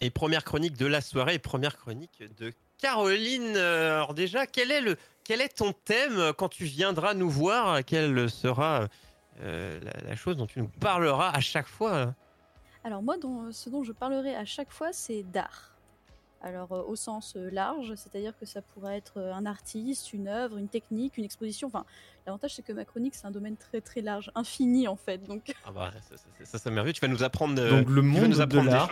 Et première chronique de la soirée, et première chronique de Caroline. Alors déjà, quel est, le, quel est ton thème quand tu viendras nous voir? Quelle sera la, la, chose dont tu nous parleras à chaque fois? Alors moi, dont, ce dont je parlerai à chaque fois, c'est d'art. Alors au sens large, c'est-à-dire que ça pourrait être un artiste, une œuvre, une technique, une exposition. Enfin, l'avantage c'est que ma chronique c'est un domaine très très large, infini en fait. Donc. Ah bah ça, ça, ça, merveilleux. Tu vas nous apprendre. Donc le monde nous apprendre de l'art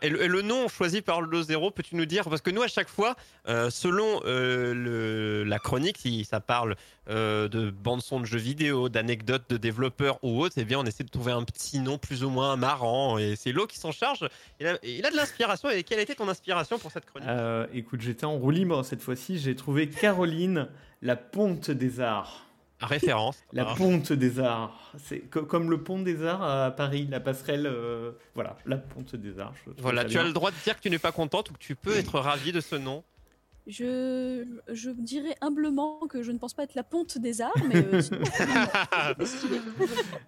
et, le, nom choisi par le zéro, peux-tu nous dire? Parce que nous, à chaque fois, euh, selon euh, la chronique, si ça parle euh, de bande-son de jeux vidéo, d'anecdotes de développeurs ou autres, eh bien, on essaie de trouver un petit nom plus ou moins marrant. Et c'est Lo qui s'en charge. Il a, il a de l'inspiration. Et quelle était ton inspiration pour cette chronique? Écoute, j'étais en roue libre cette fois-ci. J'ai trouvé Caroline, la ponte des arts référence. La ponte des arts. C'est comme le pont des arts à Paris, la passerelle. Euh, voilà, la ponte des arts. Voilà, tu as le droit de dire que tu n'es pas contente ou que tu peux être ravi de ce nom. Je, je dirais humblement que je ne pense pas être la ponte des arts, mais. Euh,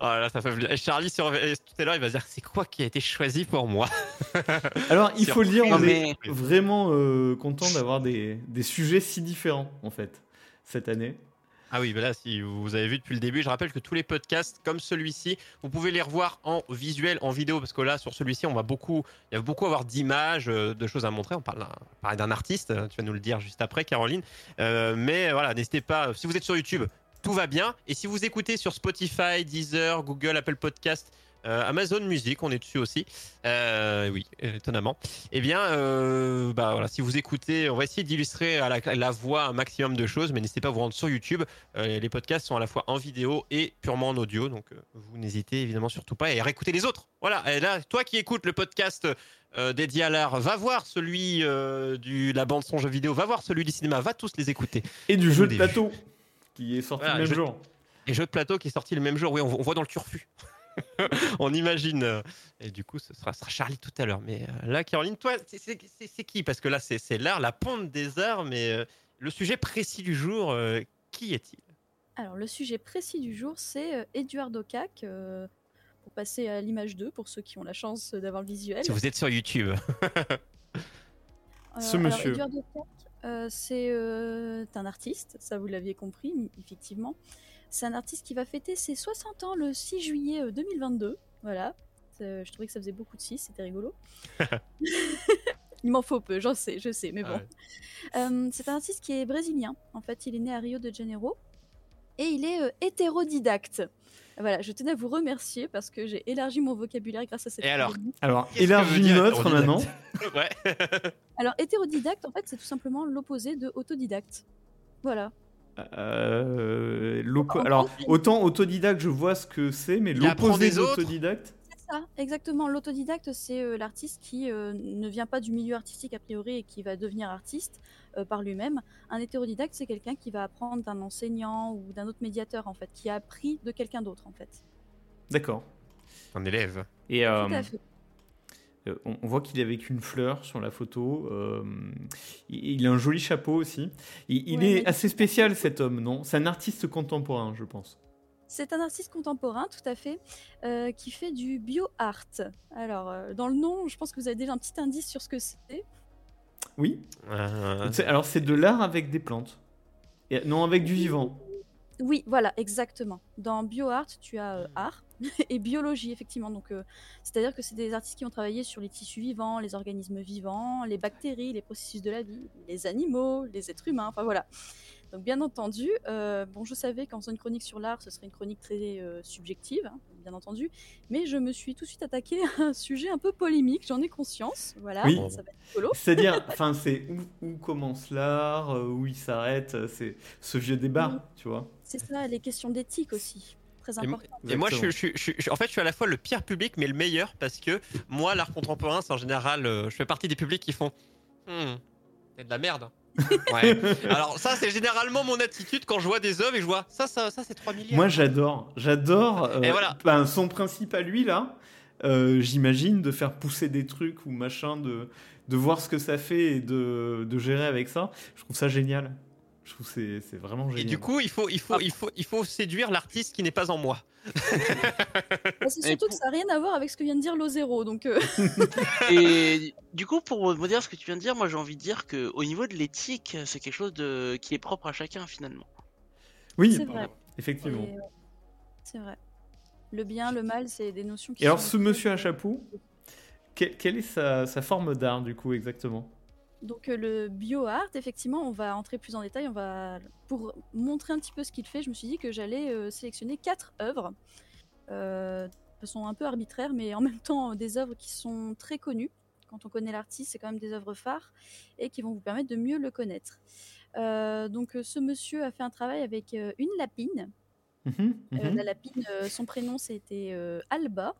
oh ça fait... Et Charlie, sur... tout à l'heure, il va dire c'est quoi qui a été choisi pour moi? Alors, il faut le dire, on est vraiment euh, content d'avoir des, des sujets si différents, en fait, cette année. Ah oui, là, si vous avez vu depuis le début, je rappelle que tous les podcasts comme celui-ci, vous pouvez les revoir en visuel, en vidéo, parce que là, sur celui-ci, on va beaucoup, il y a beaucoup avoir d'images, euh, de choses à montrer. On parle, d'un artiste, euh, tu vas nous le dire juste après, Caroline. Euh, mais voilà, n'hésitez pas, si vous êtes sur YouTube, tout va bien. Et si vous écoutez sur Spotify, Deezer, Google, Apple Podcast, Amazon Music, on est dessus aussi. Euh, oui, étonnamment. Eh bien, euh, bah voilà, si vous écoutez, on va essayer d'illustrer à la, voix un maximum de choses, mais n'hésitez pas à vous rendre sur YouTube. les podcasts sont à la fois en vidéo et purement en audio, donc vous n'hésitez évidemment surtout pas à réécouter les autres. Voilà, et là, toi qui écoutes le podcast dédié à l'art, va voir celui de la bande son jeu vidéo, va voir celui du cinéma, va tous les écouter. Et du jeu de plateau qui est sorti le même jour. Et jeu de plateau qui est sorti le même jour, oui, on, on voit dans le turfu. on imagine. Euh, et du coup, ce sera, Charlie tout à l'heure. Mais euh, là, Caroline, toi, c'est qui? Parce que là, c'est l'art, la ponte des arts, mais euh, le sujet précis du jour, qui est-il? Alors, le sujet précis du jour, c'est Eduardo Cac. pour passer à l'image 2, pour ceux qui ont la chance d'avoir le visuel. Si vous êtes sur YouTube. Ce monsieur. Eduardo Cac, c'est un artiste, ça vous l'aviez compris, effectivement. C'est un artiste qui va fêter ses 60 ans le 6 juillet 2022. Euh, voilà. Je trouvais que ça faisait beaucoup de 6, c'était rigolo. il m'en faut peu, j'en sais, je sais, mais bon. Euh, c'est un artiste qui est brésilien. En fait, il est né à Rio de Janeiro. Et il est euh, hétérodidacte. Voilà, je tenais à vous remercier parce que j'ai élargi mon vocabulaire grâce à cette. Et alors Alors, élargi notre maintenant. ouais. alors, hétérodidacte, en fait, c'est tout simplement l'opposé de autodidacte. Voilà. Euh, alors, autant autodidacte, je vois ce que c'est, mais l'opposé d'autodidacte C'est ça, exactement. L'autodidacte, c'est euh, l'artiste qui euh, ne vient pas du milieu artistique a priori et qui va devenir artiste par lui-même. Un hétérodidacte, c'est quelqu'un qui va apprendre d'un enseignant ou d'un autre médiateur, en fait, qui a appris de quelqu'un d'autre, en fait. D'accord. Un élève. Et, Tout à fait. Euh, on, voit qu'il est avec une fleur sur la photo. Euh, il, a un joli chapeau aussi. Il, est assez spécial cet homme, non? C'est un artiste contemporain, je pense. C'est un artiste contemporain, tout à fait, euh, qui fait du bio-art. Alors, dans le nom, je pense que vous avez déjà un petit indice sur ce que c'est. Oui. Alors, c'est de l'art avec des plantes. non, avec du vivant. Oui, voilà, exactement. Dans bio-art, tu as art, et biologie, effectivement. Donc, euh, c'est-à-dire que c'est des artistes qui ont travaillé sur les tissus vivants, les organismes vivants, les bactéries, les processus de la vie, les animaux, les êtres humains, enfin voilà. Donc, bien entendu, euh, bon, je savais qu'en faisant une chronique sur l'art, ce serait une chronique très euh, subjective, hein, bien entendu, mais je me suis tout de suite attaqué à un sujet un peu polémique, j'en ai conscience, voilà, ça va être C'est-à-dire, enfin, c'est où, où, commence l'art, où il s'arrête, c'est ce vieux débat, tu vois. C'est ça, les questions d'éthique aussi. Et, moi, je, je, en fait, je suis à la fois le pire public, mais le meilleur, parce que moi, l'art contemporain, c'est en général, euh, je fais partie des publics qui font hmm, c'est de la merde. ouais. Alors ça, c'est généralement mon attitude quand je vois des œuvres et je vois ça, ça, ça, c'est 3 milliards. Moi, j'adore, j'adore. Euh, et voilà. Ben, son principe à lui là, euh, j'imagine de faire pousser des trucs ou machin, de de voir ce que ça fait et de, de gérer avec ça. Je trouve ça génial. Je trouve que c'est vraiment génial. Et du coup, il faut, il faut, il faut, il faut séduire l'artiste qui n'est pas en moi. Bah, c'est surtout que ça n'a rien à voir avec ce que vient de dire Lozero, donc. euh, Et du coup, pour me dire ce que tu viens de dire, moi j'ai envie de dire que au niveau de l'éthique, c'est quelque chose de qui est propre à chacun finalement. Oui, C'est vrai. effectivement. C'est vrai. Le bien, le mal, c'est des notions qui. Et alors, ce monsieur à chapeau, que- quelle est sa, sa forme d'art, du coup, exactement? Donc euh, le bioart, effectivement, on va entrer plus en détail. On va pour montrer un petit peu ce qu'il fait. Je me suis dit que j'allais euh, sélectionner quatre œuvres euh, de façon un peu arbitraire, mais en même temps des œuvres qui sont très connues. Quand on connaît l'artiste, c'est quand même des œuvres phares et qui vont vous permettre de mieux le connaître. Euh, donc euh, ce monsieur a fait un travail avec une lapine. Mhm, mhm. la lapine, son prénom c'était Alba,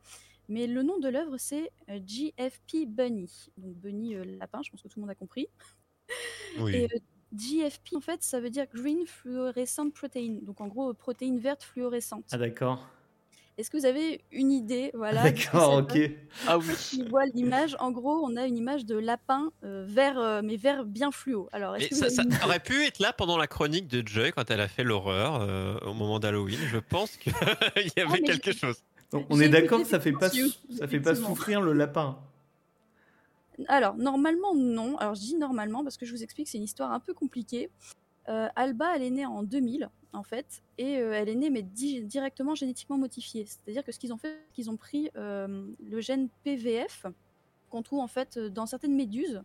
mais le nom de l'œuvre c'est euh, GFP Bunny. Donc Bunny euh, lapin, je pense que tout le monde a compris. Oui. Et euh, GFP en fait ça veut dire Green Fluorescent Protein, donc en gros euh, protéine verte fluorescente. Ah, d'accord. Est-ce que vous avez une idée voilà, D'accord, ok. Ah oui. Qui voit l'image, en gros on a une image de lapin euh, vert, euh, mais vert bien fluo. Alors Mais ça, ça aurait pu être là pendant la chronique de Joy quand elle a fait l'horreur euh, au moment d'Halloween. Je pense qu'il y avait mais quelque chose. Donc, on est d'accord que ça fait pas, ça fait pas souffrir le lapin. Alors, normalement, non. Alors, je dis normalement parce que je vous explique, c'est une histoire un peu compliquée. Euh, Alba, elle est née en 2000, en fait, et euh, elle est née, mais di- directement génétiquement modifiée. C'est-à-dire que ce qu'ils ont fait, c'est qu'ils ont pris euh, le gène PVF, qu'on trouve en fait dans certaines méduses,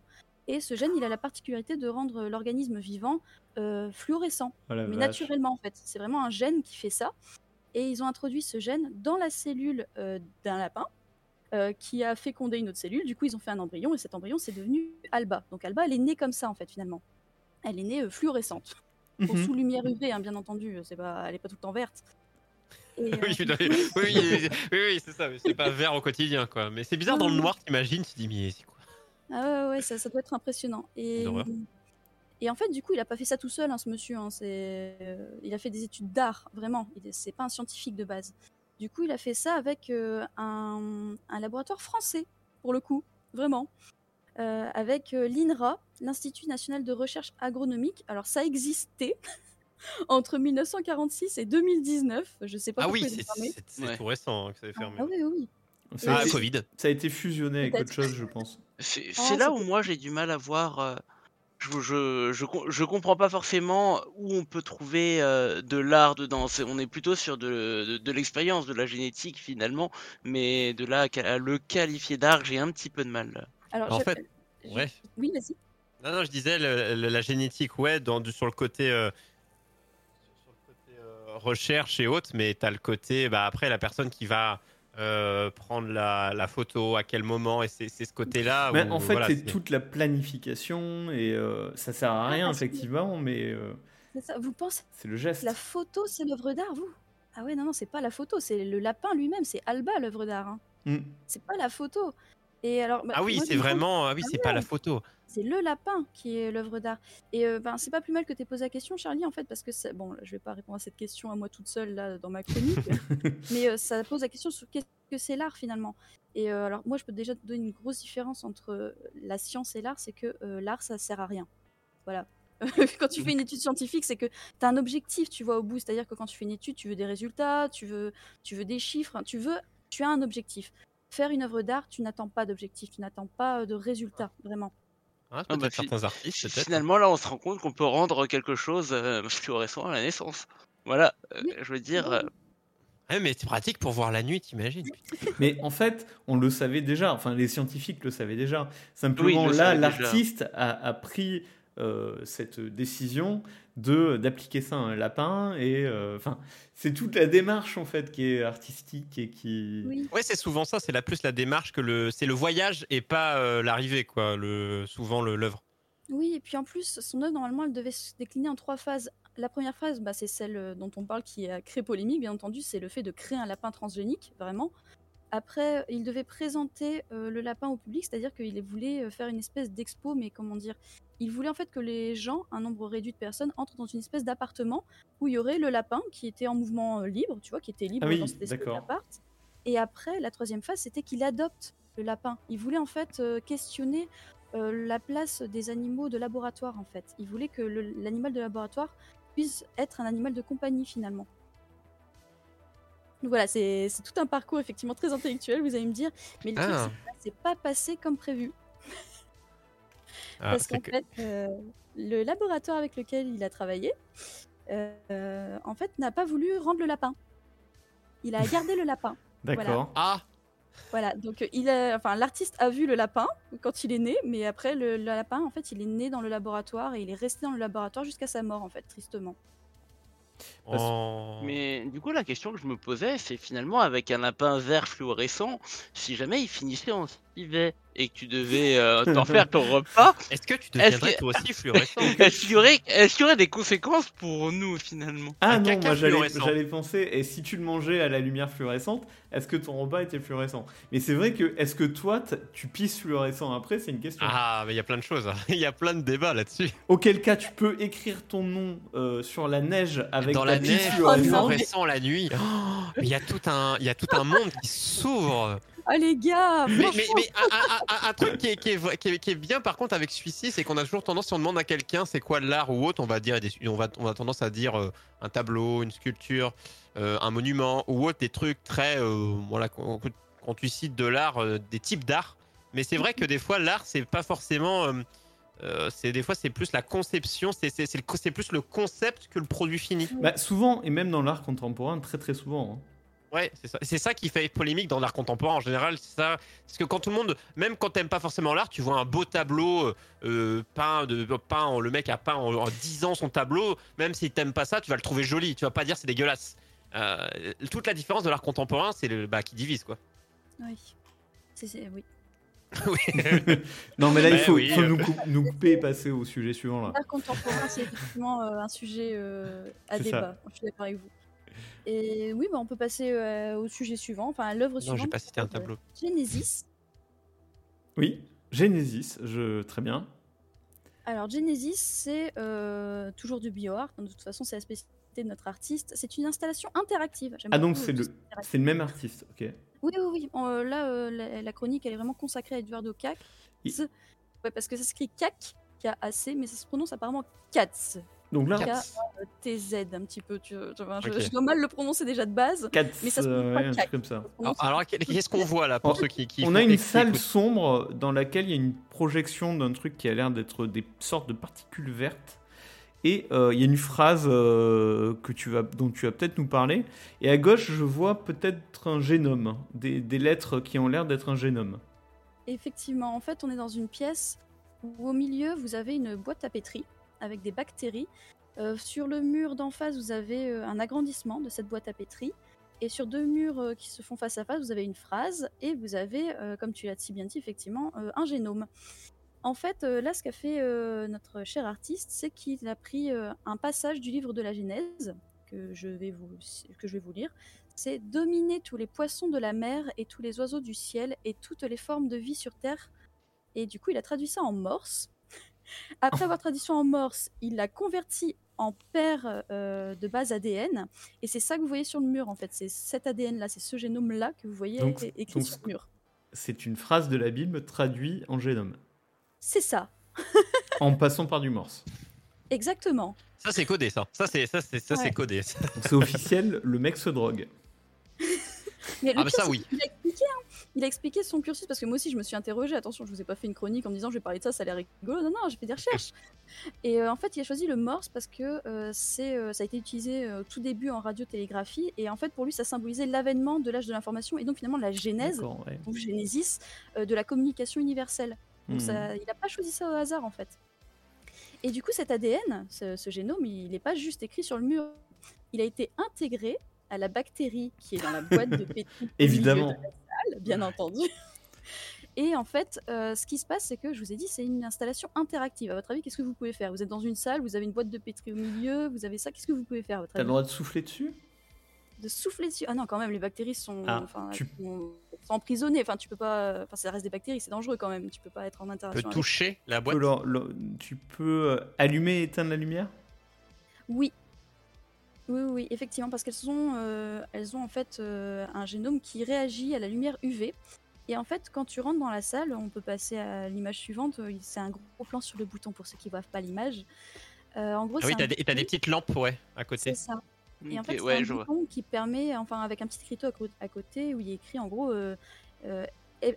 et ce gène, il a la particularité de rendre l'organisme vivant euh, fluorescent, Oh mais vache. naturellement, en fait. C'est vraiment un gène qui fait ça. Et ils ont introduit ce gène dans la cellule euh, d'un lapin, euh, qui a fécondé une autre cellule. Du coup, ils ont fait un embryon et cet embryon, c'est devenu Alba. Donc Alba, elle est née comme ça, en fait, finalement. Elle est née euh, fluorescente. Bon, Mhm. sous lumière UV, hein, bien entendu. C'est pas, elle est pas tout le temps verte. Et, Oui, oui, oui, oui, oui, oui, c'est ça. C'est pas vert au quotidien, quoi. Mais c'est bizarre dans le noir, t'imagines, tu dis, mais c'est quoi? Ah ouais, ouais, ça, ça doit être impressionnant. Et. Et en fait, du coup, il a pas fait ça tout seul, hein, ce monsieur. hein, c'est, euh, il a fait des études d'art, vraiment. Est- C'est pas un scientifique de base. Du coup, il a fait ça avec euh, un, un laboratoire français, pour le coup, vraiment. Euh, avec euh, l'INRA, l'Institut national de recherche agronomique. Alors, ça existait entre 1946 et 2019. Je sais pas Ah oui, c'est fermé. c'est- c'est Ouais. tout récent hein, que ça avait fermé. Ah oui, oui, oui. Ça, a Ah, été, Covid. ça a été fusionné avec autre chose, je pense. C'est Ah, là où moi j'ai du mal à voir. euh, je, je, je, com- je comprends pas forcément où on peut trouver euh, de l'art dedans. On est plutôt sur de, de, de l'expérience, de la génétique finalement, mais de là à le qualifier d'art, j'ai un petit peu de mal. Alors, En fait, Ouais. Oui, vas-y. Non, non, je disais le- le- la génétique, ouais, dans, sur le côté, euh, sur le côté euh, recherche et autres, mais tu as le côté, bah, après, la personne qui va euh, prendre la, la photo, à quel moment, et c'est c'est ce côté-là. Mais où, en fait, voilà, c'est toute la planification et euh, ça sert à rien, que- effectivement, mais euh, C'est ça. Vous pensez c'est le geste. que la photo, c'est l'œuvre d'art, vous? Ah ouais, non, non, c'est pas la photo, c'est le lapin lui-même, c'est Alba l'œuvre d'art. hein. Mm. C'est pas la photo. Et alors, bah, Ah oui, c'est vraiment, ah oui, Ah c'est pas la photo. C'est le lapin qui est l'œuvre d'art. Et euh, ben, c'est pas plus mal que tu aies posé la question, Charlie, en fait, parce que c'est- bon, là, je vais pas répondre à cette question à moi toute seule là dans ma chronique, mais euh, ça pose la question sur qu'est-ce que c'est l'art finalement. Et euh, alors moi, je peux déjà te donner une grosse différence entre la science et l'art, c'est que l'art, ça sert à rien. Voilà. quand tu fais une étude scientifique, c'est que tu as un objectif, tu vois, au bout. C'est-à-dire que quand tu fais une étude, tu veux des résultats, tu veux, tu veux des chiffres, tu veux, tu as un objectif. Faire une œuvre d'art, tu n'attends pas d'objectif, tu n'attends pas de résultat, vraiment. Hein, Ah, bah, certains artistes. Finalement, là, on se rend compte qu'on peut rendre quelque chose euh, fluorescent à la naissance. Voilà, euh, Oui. je veux dire. Oui. euh, Ouais, mais c'est pratique pour voir la nuit, t'imagines Mais en fait, on le savait déjà, enfin les scientifiques le savaient déjà. Simplement le là, l'artiste a, a pris euh, cette décision de d'appliquer ça à un lapin et euh, enfin c'est toute la démarche en fait qui est artistique et qui Oui. Ouais, c'est souvent ça. C'est la plus la démarche que le, c'est le voyage et pas euh, l'arrivée, quoi. Le souvent le l'œuvre. Oui, et puis en plus, son œuvre, normalement, elle devait se décliner en trois phases. La première phase, bah, c'est celle euh, dont on parle qui a créé polémique, bien entendu, c'est le fait de créer un lapin transgénique, vraiment. Après, il devait présenter euh, le lapin au public, c'est-à-dire qu'il voulait euh, faire une espèce d'expo, mais comment dire Il voulait en fait que les gens, un nombre réduit de personnes, entrent dans une espèce d'appartement où il y aurait le lapin qui était en mouvement euh, libre, tu vois, qui était libre Ah oui, dans cette espèce d'appart. Et après, la troisième phase, c'était qu'il adopte le lapin. Il voulait en fait euh, questionner euh, la place des animaux de laboratoire en fait. Il voulait que l'animal de laboratoire puisse être un animal de compagnie finalement. Donc voilà, c'est tout un parcours effectivement très intellectuel, vous allez me dire, mais le truc, Ah. c'est pas passé comme prévu. Ah, Parce qu'en que- fait, euh, le laboratoire avec lequel il a travaillé, euh, en fait, n'a pas voulu rendre le lapin. Il a gardé le lapin. D'accord. Ah, Voilà, donc euh, il a, enfin, l'artiste a vu le lapin quand il est né, mais après le, le lapin, en fait, il est né dans le laboratoire et il est resté dans le laboratoire jusqu'à sa mort, en fait, tristement. Parce- oh. Mais du coup, la question que je me posais, c'est finalement avec un lapin vert fluorescent, si jamais il finissait en et que tu devais euh, t'en faire ton repas, Est-ce que tu deviendrais que- toi aussi fluorescent est-ce qu'il y, aurait- y des conséquences pour nous finalement? Ah Un non, caca moi j'allais penser, et si tu le mangeais à la lumière fluorescente, est-ce que ton repas était fluorescent? Mais c'est vrai que, est-ce que toi, tu pisses fluorescent? Après C'est une question. Ah, mais il y a plein de choses. Il y a plein de débats là-dessus. Auquel cas, tu peux écrire ton nom euh, sur la neige avec Dans ta la pisse neige, Oh fluorescent la nuit. Oh, il y a tout un, il y a tout un monde qui s'ouvre. Ah les gars, Mais, mais, franchement, mais un, un- un- un truc qui est, qui, est, qui, est, qui est bien par contre avec celui-ci, c'est qu'on a toujours tendance, si on demande à quelqu'un c'est quoi l'art ou autre, on va dire, on va, on va tendance à dire euh, un tableau, une sculpture, euh, un monument ou autre, des trucs très, euh, voilà, quand, quand tu cites de l'art, euh, des types d'art. Mais c'est vrai que des fois l'art c'est pas forcément, euh, euh, c'est des fois c'est plus la conception, c'est c'est- c'est le co- c'est plus le concept que le produit fini. Bah, souvent, et même dans l'art contemporain, très très souvent. hein. Ouais, c'est ça. C'est ça qui fait polémique dans l'art contemporain en général. C'est ça. Parce que quand tout le monde, même quand t'aimes pas forcément l'art, tu vois un beau tableau euh, euh, peint, de, peint, en- le mec a peint en, en 10 ans son tableau, même si t'aimes pas ça, tu vas le trouver joli. Tu vas pas dire c'est dégueulasse. Euh, toute la différence de l'art contemporain, c'est le bah, qui divise quoi. oui. C'est- oui. non, mais là, il Ouais, faut, oui, faut euh. nous, cou- nous couper et passer au sujet suivant. là. L'art contemporain, c'est effectivement euh, un sujet euh, à C'est ça. débat. Je suis d'accord avec vous. Et oui, bah, on peut passer euh, au sujet suivant, enfin à l'œuvre Non, suivante. j'ai pas cité un euh, tableau. Genesis. Oui, Genesis, je... très bien. Alors Genesis, c'est euh, toujours du bioart. De toute façon, c'est la spécialité de notre artiste. C'est une installation interactive. Ah, donc c'est le, même artiste, ok. Oui, oui, oui. Euh, là, euh, la, la chronique, elle est vraiment consacrée à Eduardo Cac. Il- Ouais, parce que ça s'écrit Cac, K-A-C, mais ça se prononce apparemment Katz. Donc là. T-Z un petit peu. Tu, tu vois, je, dois mal le prononcer déjà de base. 4, Mais ça se pas truc comme ça. Alors, alors, qu'est-ce qu'on voit là pour ceux qui, qui On a une salle sombre dans laquelle il y a une projection d'un truc qui a l'air d'être des sortes de particules vertes. Et euh, il y a une phrase euh, que tu vas, dont tu vas peut-être nous parler. Et à gauche, je vois peut-être un génome, des, des lettres qui ont l'air d'être un génome. Effectivement, en fait, on est dans une pièce où au milieu, vous avez une boîte à pétri avec des bactéries. Euh, sur le mur d'en face, vous avez euh, un agrandissement de cette boîte à pétri. Et sur deux murs euh, qui se font face à face, vous avez une phrase et vous avez, comme tu l'as si bien dit, effectivement, un génome. En fait, là, ce qu'a fait notre cher artiste, c'est qu'il a pris un passage du livre de la Genèse, que je vais vous, que je vais vous lire. C'est dominer tous les poissons de la mer et tous les oiseaux du ciel et toutes les formes de vie sur Terre. Et du coup, il a traduit ça en morse. Après avoir traduit ça en morse, il l'a converti en paire euh, de base ADN. Et c'est ça que vous voyez sur le mur, en fait. C'est cet ADN-là, c'est ce génome-là que vous voyez Donc- écrit donc- sur le mur. C'est une phrase de la Bible traduite en génome, C'est ça, en passant par du morse. exactement. Ça c'est codé ça. Ça c'est ça c'est ça c'est Ouais. codé. C'est officiel, le mec se drogue. Mais Ah bah pire, ça, oui. qu'il a expliqué, hein. Il a expliqué son cursus parce que moi aussi je me suis interrogée. Attention, je vous ai pas fait une chronique en me disant je vais parler de ça, ça a l'air rigolo. Non, non, j'ai fait des recherches. Et euh, en fait, il a choisi le morse parce que euh, c'est, euh, ça a été utilisé tout début en radiotélégraphie. Et en fait, pour lui, ça symbolisait l'avènement de l'âge de l'information et donc finalement la genèse, ouais. Genesis, euh, de la communication universelle. Donc Hmm. ça, il n'a pas choisi ça au hasard en fait. Et du coup, cet ADN, ce, ce génome, il n'est pas juste écrit sur le mur. Il a été intégré à la bactérie qui est dans la boîte de milieu Évidemment. de la salle, bien entendu. Et en fait, euh, ce qui se passe, c'est que je vous ai dit, c'est une installation interactive. À votre avis, qu'est-ce que vous pouvez faire? Vous êtes dans une salle, vous avez une boîte de pétri au milieu, vous avez ça. Qu'est-ce que vous pouvez faire à votre T'as le droit de souffler dessus? De souffler dessus Ah non, quand même, les bactéries sont, Ah, enfin, tu- sont, sont emprisonnées. Enfin, tu peux pas. Enfin, ça reste des bactéries, c'est dangereux quand même. Tu peux pas être en interaction. avec. toucher la Tu boîte? peux, tu peux euh, allumer et éteindre la lumière? Oui. Oui, oui, effectivement, parce qu'elles ont, euh, elles ont en fait euh, un génome qui réagit à la lumière UV. Et en fait, quand tu rentres dans la salle, on peut passer à l'image suivante. euh, C'est un gros plan sur le bouton pour ceux qui voient pas l'image. Euh, en gros, Ah oui, t'as des, et t'as des petites lampes ouais, à côté. C'est ça. Et en fait, c'est ouais, un vois. bouton qui permet, enfin, avec un petit écriteau à, côté où il est écrit en gros euh, euh,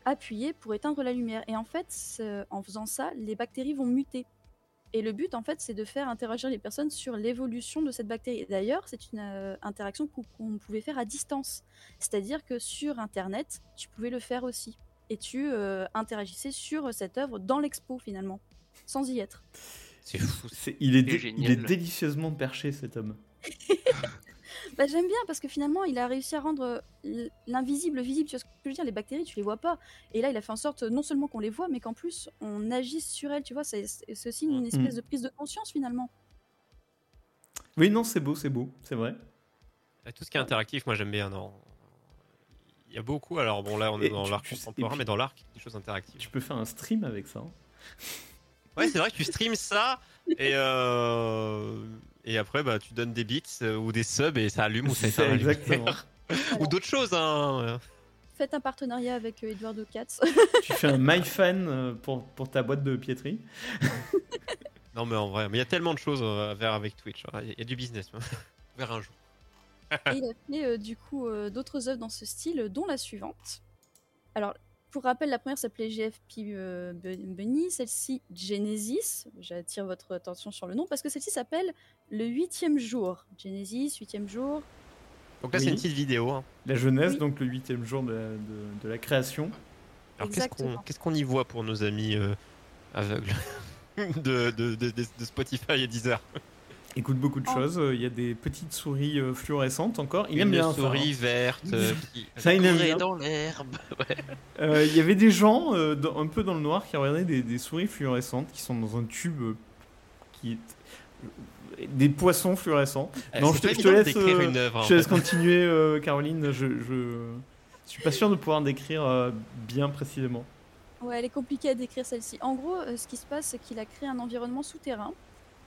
appuyer pour éteindre la lumière. Et en fait, en faisant ça, les bactéries vont muter. Et le but, en fait, c'est de faire interagir les personnes sur l'évolution de cette bactérie. D'ailleurs, c'est une euh, interaction qu'o- qu'on pouvait faire à distance. C'est-à-dire que sur Internet, tu pouvais le faire aussi. Et tu euh, interagissais sur cette œuvre dans l'expo, finalement, sans y être. C'est fou. C'est- il, est il délicieusement perché cet homme. Bah, J'aime bien parce que finalement, il a réussi à rendre l- l'invisible visible. Tu vois ce que je veux dire? Les bactéries, tu les vois pas. Et là, il a fait en sorte non seulement qu'on les voit, mais qu'en plus, on agisse sur elles. Tu vois, c'est aussi une espèce de prise de conscience finalement. Oui, non, c'est beau, c'est beau, c'est vrai. Euh, Tout ce qui est interactif, moi j'aime bien. Non. Il y a beaucoup. Alors bon, là on est Et dans l'art et contemporain, puis- mais dans l'art, des choses interactives. Tu peux faire un stream avec ça. hein. Ouais, c'est vrai que tu streams ça et euh, et après bah tu donnes des bits euh, ou des subs et ça allume ou ça éteint exactement. ou d'autres choses. Hein. Faites un partenariat avec euh, Eduardo Katz. tu fais un MyFan euh, pour, pour ta boîte de piéterie. Non mais en vrai, mais il y a tellement de choses à faire avec Twitch. hein. Il y a du business. Vers un jour. Et il a fait euh, du coup euh, d'autres œuvres dans ce style, dont la suivante. Alors, pour rappel, la première s'appelait GFP euh, Bu- Bunny, celle-ci Genesis. J'attire votre attention sur le nom parce que celle-ci s'appelle Le huitième jour. Genesis, huitième jour. Donc là Oui. c'est une petite vidéo. hein. La jeunesse, Oui. donc le huitième jour de, la- de- de la création. Alors qu'est-ce qu'on Exactement. qu'est-ce qu'on y voit pour nos amis euh, aveugles de, de, de, de- de Spotify et Deezer? Écoute beaucoup de Oh. choses. euh, Il y a des petites souris euh, fluorescentes encore. Il Une aime bien ça, souris hein. verte. euh, qui- Ça, il aime bien. dans l'herbe. Ouais. Euh, Il y avait des gens euh, dans- un peu dans le noir qui regardaient des, des souris fluorescentes qui sont dans un tube euh, qui est des poissons fluorescents. Eh, Non, je te- je laisse, euh, une œuvre. Je te laisse continuer, euh, Caroline. Je, je suis pas sûr de pouvoir décrire euh, bien précisément. Ouais, elle est compliquée à décrire celle-ci. En gros, euh, ce qui se passe, c'est qu'il a créé un environnement souterrain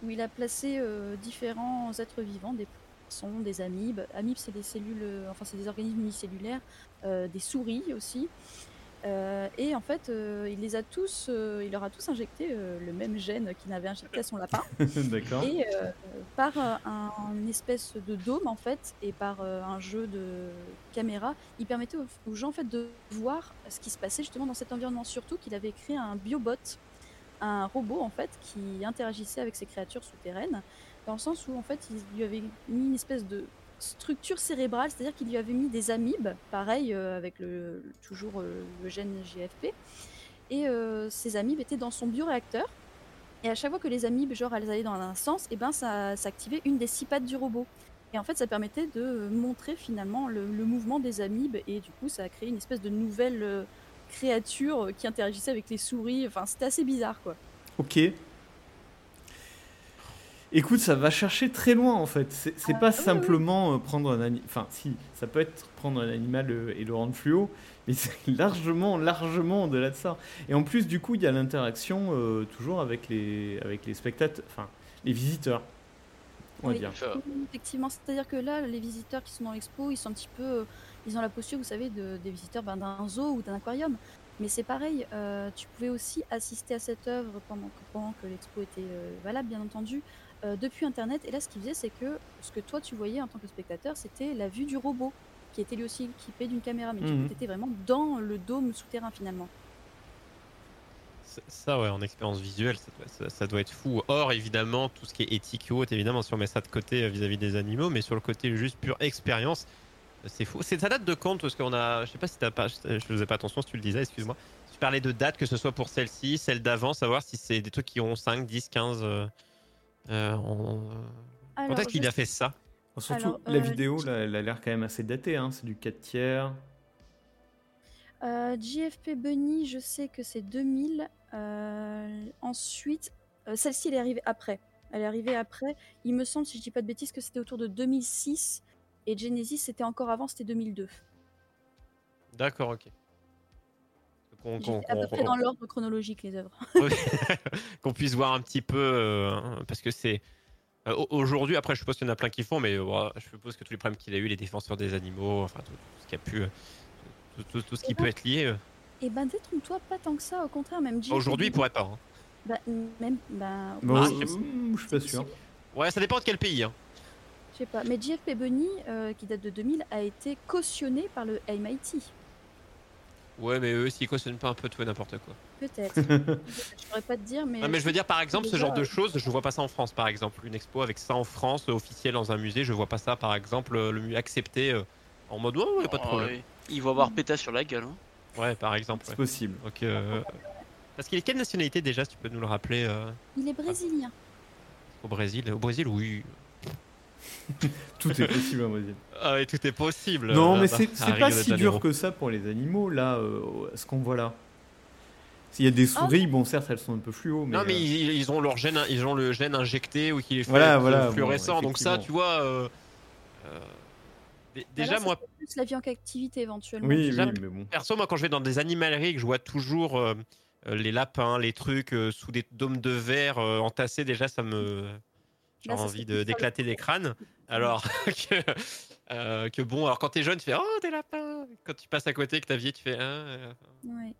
où il a placé euh, différents êtres vivants, des poissons, des amibes. Amibes, c'est des cellules, euh, enfin c'est des organismes unicellulaires, euh, des souris aussi. Euh, et en fait, euh, il les a tous, euh, il leur a tous injecté le même gène qu'il avait injecté à son lapin. D'accord. Et par un, une espèce de dôme en fait, et par un jeu de caméra, il permettait aux, aux gens en fait de voir ce qui se passait justement dans cet environnement. Surtout qu'il avait créé un biobot, un robot en fait qui interagissait avec ces créatures souterraines, dans le sens où en fait il lui avait mis une espèce de structure cérébrale, c'est-à-dire qu'il lui avait mis des amibes, pareil euh, avec le, toujours euh, le gène GFP, et euh, ces amibes étaient dans son bioréacteur. Et à chaque fois que les amibes, genre, elles allaient dans un sens, et ben ça, ça activait une des six pattes du robot. Et en fait, ça permettait de montrer finalement le, le mouvement des amibes, et du coup, ça a créé une espèce de nouvelle euh, créature euh, qui interagissait avec les souris. Enfin, c'était assez bizarre, quoi. Ok. Écoute, ça va chercher très loin en fait. C'est Ah, pas oui, simplement euh, prendre un animal. Enfin, si, ça peut être prendre un animal euh, et le rendre fluo, mais c'est largement, largement au-delà de ça. Et en plus, du coup, il y a l'interaction euh, toujours avec les, avec les spectateurs, enfin, les visiteurs, on va Oui. dire. Effectivement, c'est-à-dire que là, les visiteurs qui sont dans l'expo, ils sont un petit peu, euh, ils ont la posture, vous savez, de- des visiteurs ben, d'un zoo ou d'un aquarium. Mais c'est pareil, euh, tu pouvais aussi assister à cette œuvre pendant que, pendant que l'expo était euh, valable, bien entendu, euh, depuis Internet. Et là, ce qu'il faisait, c'est que ce que toi, tu voyais en tant que spectateur, c'était la vue du robot, qui était lui aussi équipé d'une caméra. Mais Mhm. tu étais vraiment dans le dôme souterrain, finalement. Ça- ouais, en expérience visuelle, ça doit, ça- ça doit être fou. Or, évidemment, tout ce qui est éthique et autres, évidemment, si on met ça de côté vis-à-vis des animaux, mais sur le côté juste pure expérience, c'est fou. Ça date de quand Parce qu'on a, je sais pas si t'as pas, je faisais pas attention si tu le disais, excuse-moi. Tu parlais de date, que ce soit pour celle-ci, celle d'avant, savoir si c'est des trucs qui ont 5, 10, 15. euh, euh, en- Quand est-ce qu'il je a fait ça? Surtout, Alors, la euh, vidéo, là, elle a l'air quand même assez datée. Hein. C'est du 4 tiers. Euh, JFP Bunny, je sais que c'est 2000. Euh, ensuite, euh, celle-ci, elle est arrivée après. Elle est arrivée après. Il me semble, si je dis pas de bêtises, que c'était autour de 2006. Et Genesis, c'était encore avant, c'était 2002. D'accord, ok. Qu'on qu'on- à peu qu'on- près dans l'ordre chronologique, les œuvres. Qu'on puisse voir un petit peu euh, parce que c'est euh, au- aujourd'hui après je suppose qu'il y en a plein qui font mais euh, je suppose que tous les problèmes qu'il a eu les défenseurs des animaux enfin tout, tout ce qui a pu tout, tout- tout ce qui peut être lié. Et ben détrompe-toi pas tant que ça, au contraire, même Aujourd'hui, il pourrait pas. hein. Bah, même, bah, Bon, Ah, oui, je suis pas sûr. Ouais, ça dépend de quel pays. hein. Je sais pas. Mais JFP Bunny, euh, qui date de 2000, a été cautionné par le MIT. Ouais, mais eux, s'ils cautionnent pas un peu tout et n'importe quoi. Peut-être. je pourrais pas te dire, mais. Ah, mais je veux dire, par exemple, ce genre de euh, choses, je vois pas ça en France, par exemple. Une expo avec ça en France, euh, officielle dans un musée, je vois pas ça, par exemple, le accepté euh, en mode, ouais, ouais, pas de Oh, problème. ouais. Ils vont avoir pétasse sur la gueule. hein. Ouais, par exemple. C'est ouais. possible. Donc, euh, Parce qu'il est quelle nationalité déjà, si tu peux nous le rappeler euh, Il est brésilien. au Brésil Au Brésil, oui. Tout est possible à Brésil. Ah, oui, tout est possible. Non, mais c'est pas si dur que ça pour les animaux, là, euh, ce qu'on voit là. S'il y a des souris, bon, certes, elles sont un peu fluo, mais. non, mais euh, ils, ils ont leur gène, ils ont le gène injecté ou qui est fait Voilà, voilà, bon, fluorescent. Donc ça, tu vois. euh, euh, Bah déjà, là, moi, plus la vie en captivité éventuellement. Oui, oui, mais bon. perso, moi, quand je vais dans des animaleries, que je vois toujours les lapins, les trucs euh, sous des dômes de verre euh, entassés, déjà, ça me. J'ai Là, envie de- d'éclater des crânes. Alors que, euh, que bon, alors quand t'es jeune, tu fais Oh, des lapins Quand tu passes à côté, que t'as vieilli, tu fais Ah, euh, Ouais.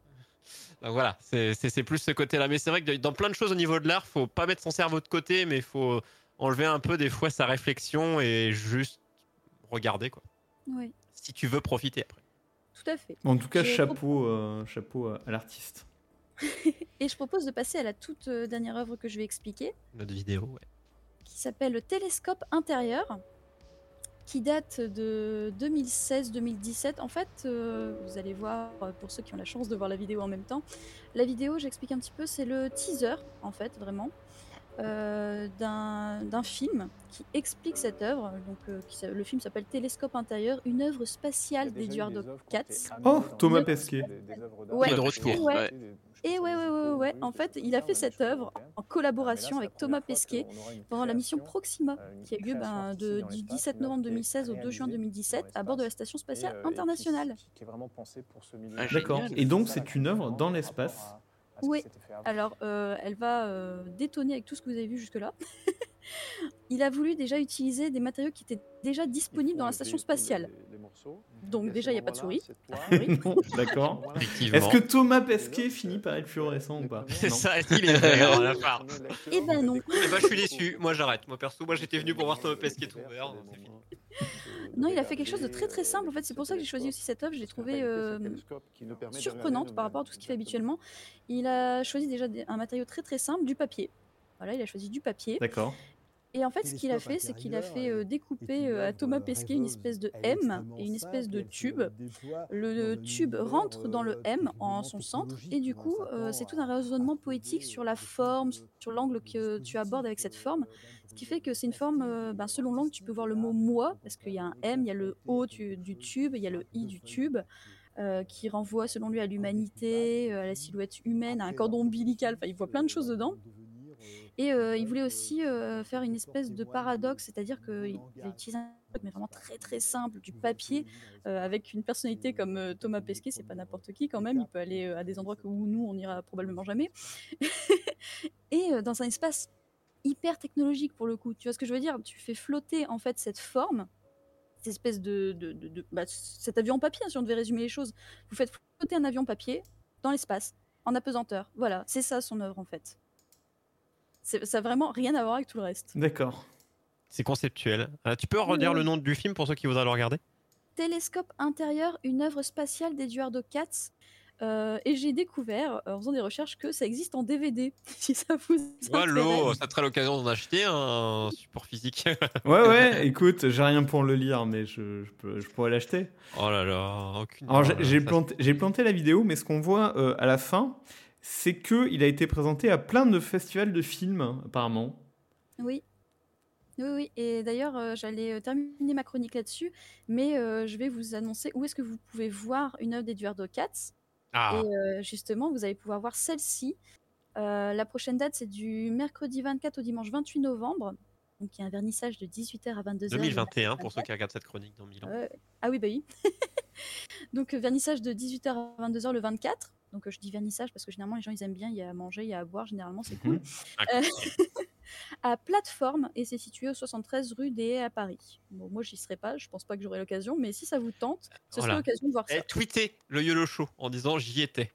Donc voilà, c'est c'est- c'est plus ce côté-là. Mais c'est vrai que dans plein de choses au niveau de l'art, faut pas mettre son cerveau de côté, mais il faut enlever un peu des fois sa réflexion et juste regarder, quoi. Ouais. Si tu veux profiter après. Tout à fait. En tout cas, chapeau, euh, chapeau à, à l'artiste. Et je propose de passer à la toute euh, dernière œuvre que je vais expliquer, Notre vidéo, ouais. S'appelle le Télescope intérieur, qui date de 2016-2017. En fait, euh, vous allez voir, euh, pour ceux qui ont la chance de voir la vidéo en même temps, la vidéo, j'explique un petit peu, c'est le teaser, en fait, vraiment, euh, d'un d'un film qui explique cette œuvre. Donc, euh, qui le film s'appelle Télescope intérieur, une œuvre spatiale d'Eduardo Katz. Oh, Thomas Pesquet. Ouais. De retour. Ouais. Et ouais, ouais, ouais, ouais. En fait, il a fait cette œuvre en collaboration avec Thomas Pesquet pendant la mission Proxima, qui a eu lieu ben, de, du 17 novembre 2016 au 2 juin 2017 à bord de la Station spatiale internationale. Ah, D'accord. Et donc, c'est une œuvre dans l'espace. Oui. Alors, euh, elle va euh, détonner avec tout ce que vous avez vu jusque-là. il a voulu déjà utiliser des matériaux qui étaient déjà disponibles dans la station spatiale. Donc déjà, il n'y a pas de souris. a priori. Non, D'accord. Effectivement. Est-ce que Thomas Pesquet finit par être fluorescent ou pas C'est ça, est-ce qu'il est vert à la part Eh ben non. Eh ben, je suis déçu. Moi, j'arrête. Moi, perso, moi, j'étais venu pour voir Thomas Pesquet tout vert. fini. Non, il a fait quelque chose de très très simple. En fait, c'est pour ça que j'ai choisi aussi cette œuvre. Je l'ai trouvée euh, surprenante par rapport à tout ce qu'il fait habituellement. Il a choisi déjà un matériau très très simple, du papier. Voilà, il a choisi du papier. D'accord. Et en fait, ce qu'il a fait, c'est qu'il a fait euh, découper euh, à Thomas Pesquet une espèce de M et une espèce de tube. Le tube rentre dans le M en son centre, et du coup, euh, c'est tout un raisonnement poétique sur la forme, sur l'angle que tu abordes avec cette forme. Ce qui fait que c'est une forme, euh, ben, selon l'angle, tu peux voir le mot moi, parce qu'il y a un M, il y a le O du, du tube, il y a le I du tube. euh, qui renvoie selon lui à l'humanité, euh, à la silhouette humaine, à un cordon ombilical, enfin il voit plein de choses dedans. Et euh, il voulait aussi euh, faire une espèce de paradoxe, c'est-à-dire qu'il a utilisé un truc mais vraiment très très simple, du papier, euh, avec une personnalité comme Thomas Pesquet, c'est pas n'importe qui quand même, il peut aller à des endroits où nous on ira probablement jamais. Et dans un espace hyper technologique pour le coup, tu vois ce que je veux dire? Tu fais flotter en fait cette forme, cette espèce de... bah, cet avion papier, hein, si on devait résumer les choses. Vous faites flotter un avion papier dans l'espace, en apesanteur. Voilà, c'est ça son œuvre en fait. C'est- Ça a vraiment rien à voir avec tout le reste. D'accord. C'est conceptuel. Euh, tu peux redire le nom du film pour ceux qui voudraient le regarder? Télescope intérieur, une œuvre spatiale d'Eduardo Katz. Euh, et j'ai découvert, euh, en faisant des recherches, que ça existe en DVD, si ça vous Wallo, ça te ferait l'occasion d'en acheter un support physique. Ouais, ouais, écoute, j'ai rien pour le lire, mais je, je, peux- je pourrais l'acheter. oh là là, aucune. Alors, j'ai- Ça, planté, j'ai planté la vidéo, mais ce qu'on voit euh, à la fin, c'est que il a été présenté à plein de festivals de films, apparemment. Oui. Oui, oui. Et d'ailleurs, euh, j'allais euh, terminer ma chronique là-dessus, mais euh, je vais vous annoncer où est-ce que vous pouvez voir une œuvre d'Eduardo Katz. Ah, Et euh, justement, vous allez pouvoir voir celle-ci. Euh, la prochaine date, c'est du mercredi 24 au dimanche 28 novembre. Donc, il y a un vernissage de 18h à 22h. 2021 pour ceux qui regardent cette chronique dans Milan. Ouais. Ah oui, bah oui. Donc, vernissage de 18h à 22h le 24. Donc, euh, je dis vernissage parce que généralement, les gens, ils aiment bien. Il y a à manger, il y a à boire. Généralement, c'est cool. Ah, Euh, à Plateforme et c'est situé au 73 rue des Haies à Paris. Bon, moi j'y serai pas, je pense pas que j'aurai l'occasion, mais si ça vous tente, ce Voilà. serait l'occasion de voir ça. Et tweetez le YOLO Show en disant j'y étais.